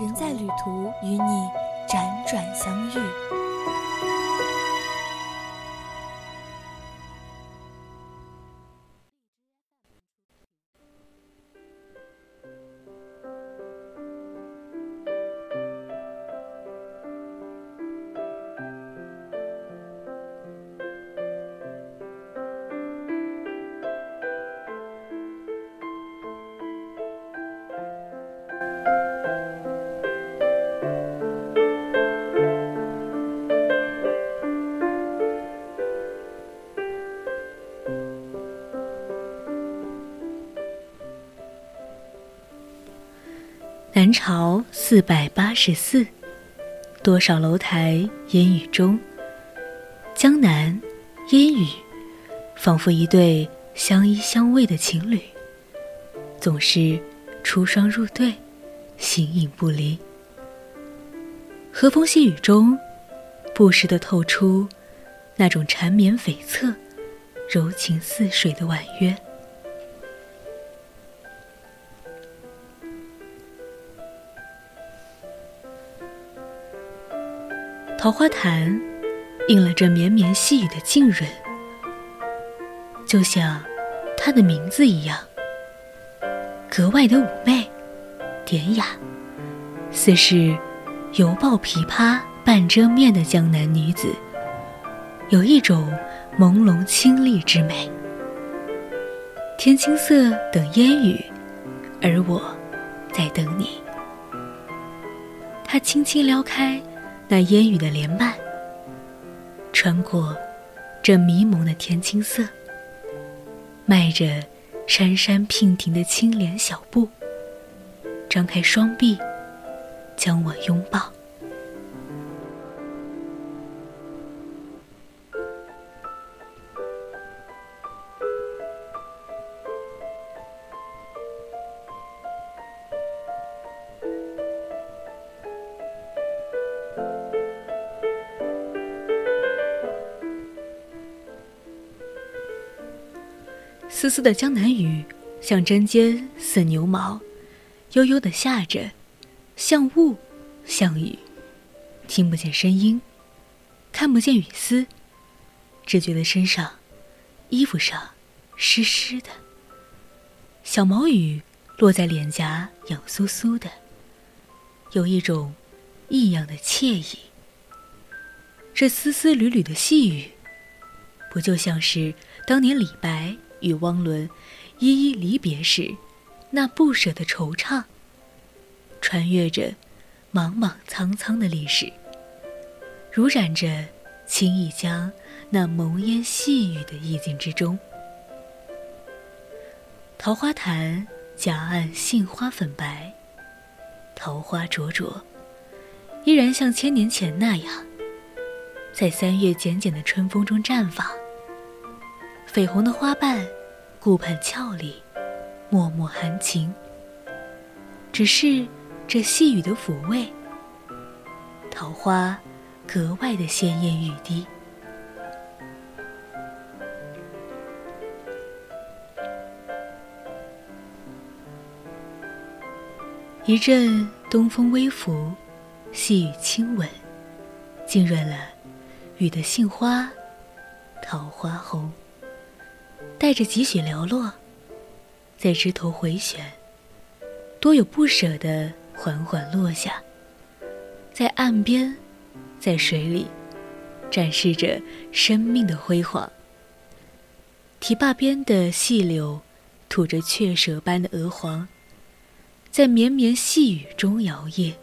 人在旅途，与你辗转相遇。南朝四百八十四，多少楼台烟雨中。江南烟雨，仿佛一对相依相偎的情侣，总是出双入对，形影不离。和风细雨中，不时的透出那种缠绵悱恻、柔情似水的婉约。桃花潭，映了这绵绵细雨的浸润，就像它的名字一样，格外的妩媚、典雅，似是犹抱琵琶半遮面的江南女子，有一种朦胧清丽之美。天青色等烟雨，而我在等你。他轻轻撩开。那烟雨的帘幔，穿过这迷蒙的天青色，迈着姗姗娉婷的青莲小步，张开双臂，将我拥抱。丝丝的江南雨，像针尖似牛毛，悠悠的下着，像雾，像雨，听不见声音，看不见雨丝，只觉得身上、衣服上湿湿的。小毛雨落在脸颊，痒酥酥的，有一种异样的惬意。这丝丝缕缕的细雨，不就像是当年李白？与汪伦依依离别时，那不舍的惆怅，穿越着莽莽苍苍的历史，如染着青弋江那蒙烟细雨的意境之中。桃花潭夹岸杏花粉白，桃花灼灼，依然像千年前那样，在三月简简的春风中绽放。绯红的花瓣，顾盼俏丽，脉脉含情。只是这细雨的抚慰，桃花格外的鲜艳欲滴。一阵东风微拂，细雨轻吻，浸润了雨的杏花，桃花红。带着几许寥落，在枝头回旋，多有不舍的缓缓落下，在岸边，在水里，展示着生命的辉煌。堤坝边的细柳，吐着雀舌般的鹅黄，在绵绵细雨中摇曳。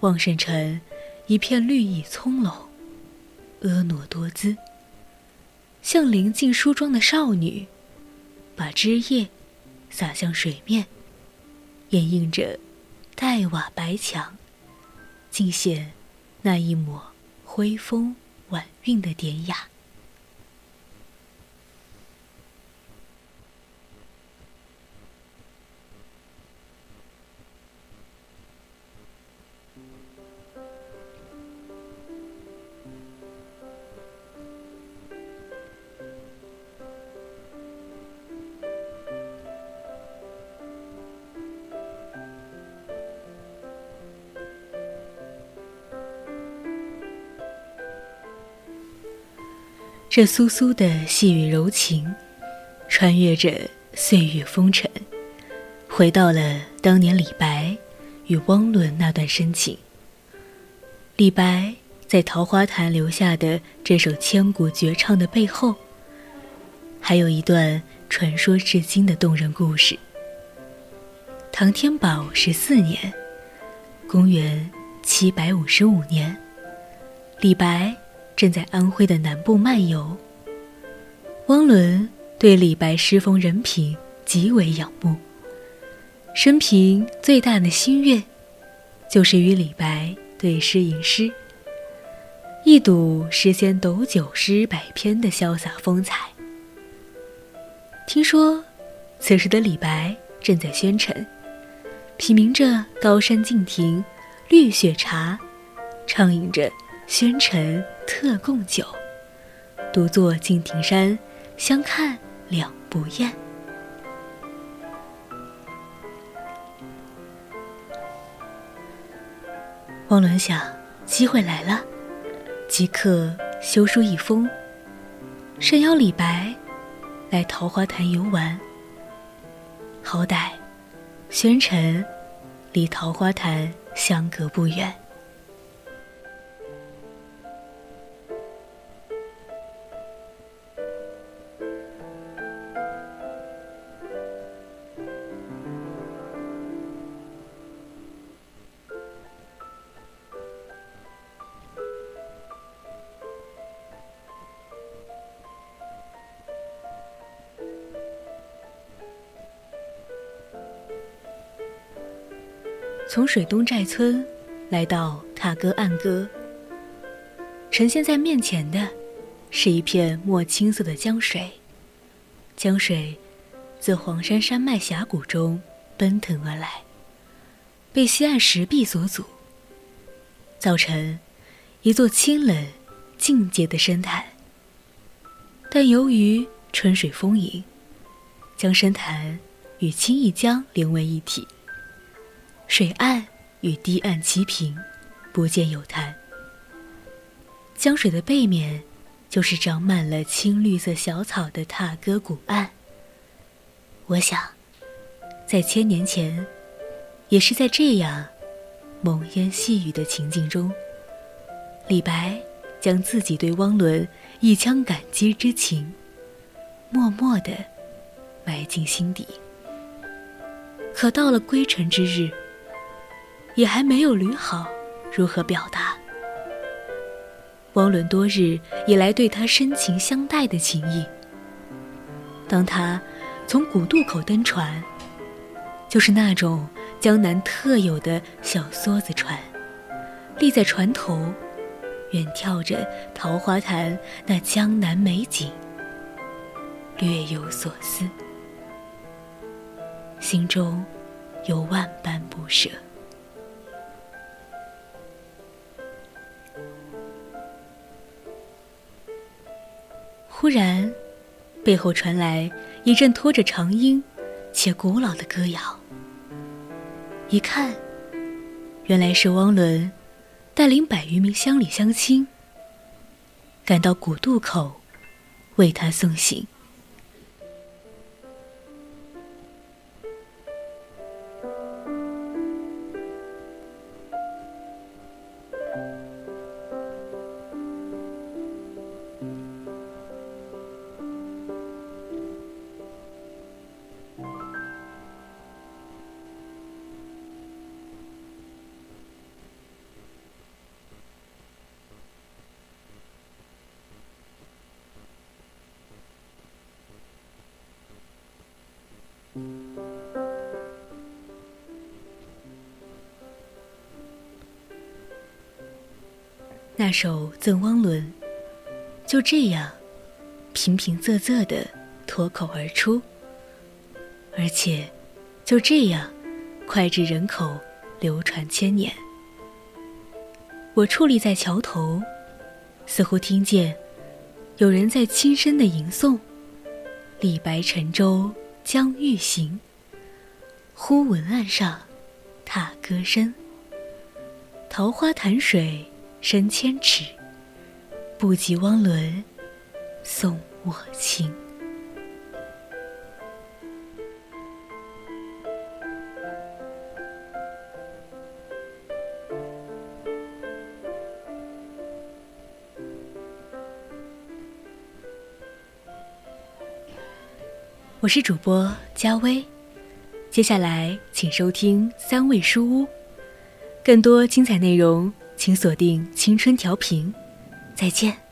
望圣城，一片绿意葱茏，婀娜多姿。像临近梳妆的少女，把枝叶洒向水面，掩映着黛瓦白墙。尽显那一抹徽风婉韵的典雅。这酥酥的细雨柔情，穿越着岁月风尘，回到了当年李白与汪伦那段深情。李白在桃花潭留下的这首千古绝唱的背后，还有一段传说至今的动人故事。唐天宝十四年，公元七百五十五年，李白。正在安徽的南部漫游，汪伦对李白诗风人品极为仰慕，生平最大的心愿，就是与李白对诗吟诗，一睹诗仙斗酒诗百篇的潇洒风采。听说，此时的李白正在宣城，品茗着高山静亭绿雪茶，畅饮着。宣城特供酒，独坐敬亭山，相看两不厌。汪伦想，机会来了，即刻修书一封，盛邀李白来桃花潭游玩。好歹，宣城离桃花潭相隔不远。从水东寨村来到踏歌岸歌，呈现在面前的是一片墨青色的江水。江水自黄山山脉峡谷中奔腾而来，被西岸石壁所阻，造成一座清冷静洁的深潭。但由于春水丰盈，将深潭与青弋江连为一体。水岸与堤岸齐平，不见有滩。江水的背面，就是长满了青绿色小草的踏歌古岸。我想，在千年前，也是在这样蒙烟细雨的情境中，李白将自己对汪伦一腔感激之情，默默地埋进心底。可到了归程之日。也还没有捋好如何表达。汪伦多日以来对他深情相待的情谊。当他从古渡口登船，就是那种江南特有的小梭子船，立在船头，远眺着桃花潭那江南美景，略有所思，心中有万般不舍。忽然，背后传来一阵拖着长音且古老的歌谣。一看，原来是汪伦带领百余名乡里乡亲赶到古渡口，为他送行。那首《赠汪伦》就这样平平仄仄的脱口而出，而且就这样脍炙人口，流传千年。我矗立在桥头，似乎听见有人在轻声的吟诵：“李白乘舟将欲行，忽闻岸上踏歌声。桃花潭水深千尺，不及汪伦送我情。”我是主播佳薇，接下来请收听三味书屋，更多精彩内容请锁定青春调频，再见。